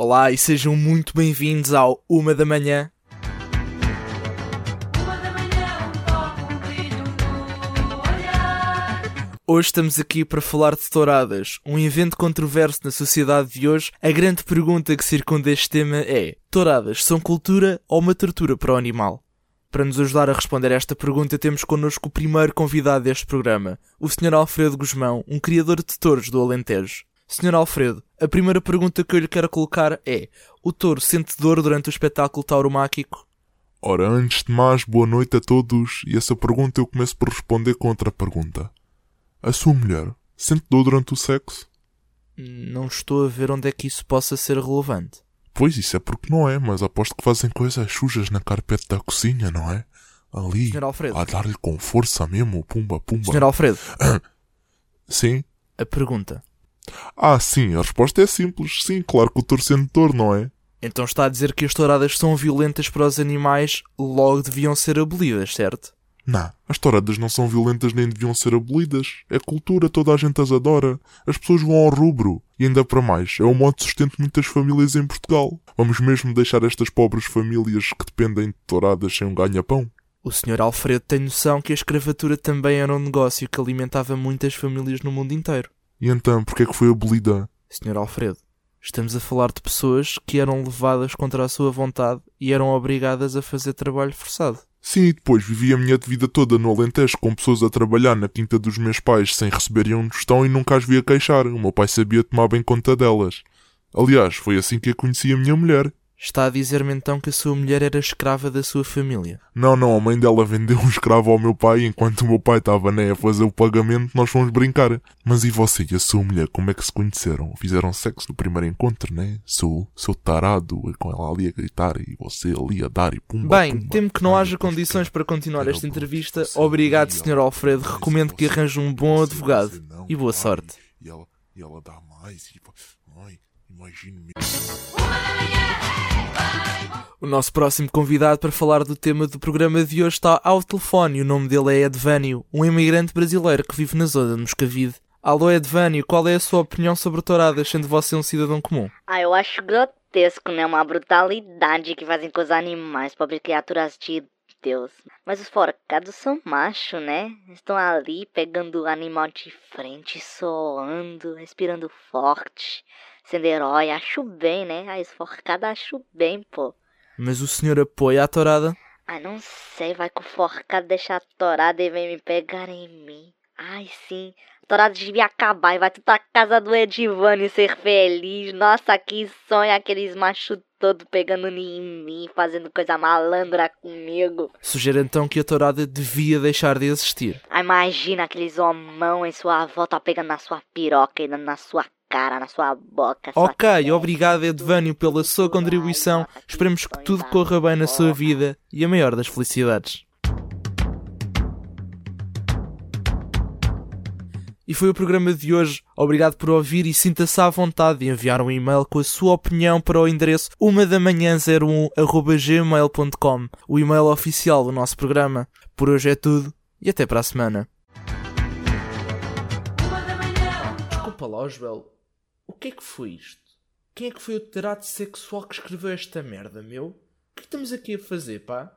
Olá e sejam muito bem-vindos ao Uma da Manhã. Hoje estamos aqui para falar de touradas, um evento controverso na sociedade de hoje. A grande pergunta que circunda este tema é: touradas são cultura ou uma tortura para o animal? Para nos ajudar a responder a esta pergunta, temos connosco o primeiro convidado deste programa, o Sr. Alfredo Guzmão, um criador de touros do Alentejo. Sr. Alfredo, a primeira pergunta que eu lhe quero colocar é: o touro sente dor durante o espetáculo tauromáquico? Ora, antes de mais, boa noite a todos. E essa pergunta eu começo por responder com outra pergunta. A sua mulher sente dor durante o sexo? Não estou a ver onde é que isso possa ser relevante. Pois isso é porque não é, mas aposto que fazem coisas sujas na carpete da cozinha, não é? Ali. Alfredo. a dar-lhe com força mesmo, pumba, pumba. Sr. Alfredo, Sim? a pergunta. Ah, sim, a resposta é simples. Sim, claro que o touro sente dor, não é? Então está a dizer que as touradas são violentas para os animais, logo deviam ser abolidas, certo? Não, as touradas não são violentas nem deviam ser abolidas. É cultura, toda a gente as adora. As pessoas vão ao rubro. E ainda para mais, é o modo de sustento de muitas famílias em Portugal. Vamos mesmo deixar estas pobres famílias que dependem de touradas sem um ganha-pão? O Sr. Alfredo tem noção que a escravatura também era um negócio que alimentava muitas famílias no mundo inteiro. E então, porquê é que foi abolida? Sr. Alfredo, estamos a falar de pessoas que eram levadas contra a sua vontade e eram obrigadas a fazer trabalho forçado. Sim, e depois vivi a minha vida toda no Alentejo com pessoas a trabalhar na quinta dos meus pais sem receberem um tostão e nunca as via queixar. O meu pai sabia tomar bem conta delas. Aliás, foi assim que eu conheci a minha mulher. Está a dizer-me então que a sua mulher era escrava da sua família. Não, não, a mãe dela vendeu um escravo ao meu pai enquanto o meu pai estava né, a fazer o pagamento, nós fomos brincar. Mas e você e a sua mulher, como é que se conheceram? Fizeram sexo no primeiro encontro, né? Sou, sou tarado, com ela ali a gritar e você ali a dar e pumba. Bem, pumba. temo que não haja condições para continuar esta entrevista. Obrigado, Sr. Alfredo. Recomendo que arranje um bom advogado. E boa sorte. E ela, e ela dá mais e... Ai, imagine-me... O nosso próximo convidado para falar do tema do programa de hoje está ao telefone. O nome dele é Edvânio, um imigrante brasileiro que vive na zona de Moscavide. Alô Edvânio, qual é a sua opinião sobre touradas, sendo você um cidadão comum? Ah, eu acho grotesco, né? Uma brutalidade que fazem com os animais, pobres criaturas de Deus. Mas os forcados são machos, né? Estão ali pegando o animal de frente, soando, respirando forte, sendo herói. Acho bem, né? Ah, os forcados acho bem, pô. Mas o senhor apoia a tourada? Ai, não sei, vai que o forcado deixa a torada e vem me pegar em mim. Ai, sim. A torada devia acabar e vai tudo pra casa do Edivânio ser feliz. Nossa, que sonho aqueles machos todos pegando em mim, fazendo coisa malandra comigo. Sugere então que a tourada devia deixar de existir. Ai, imagina aqueles homão em sua volta pegando na sua piroca e dando na sua cara, na sua boca. sua Ok, testa, obrigado Edvânio pela sua contribuição. Esperemos que tudo corra bem na sua vida e a maior das felicidades. E foi o programa de hoje. Obrigado por ouvir e sinta-se à vontade de enviar um e-mail com a sua opinião para o endereço 1damanhã01.gmail.com o e-mail oficial do nosso programa. Por hoje é tudo e até para a semana. Desculpa lá. O que é que foi isto? Quem é que foi o tarado sexual que escreveu esta merda, meu? O que estamos aqui a fazer, pá?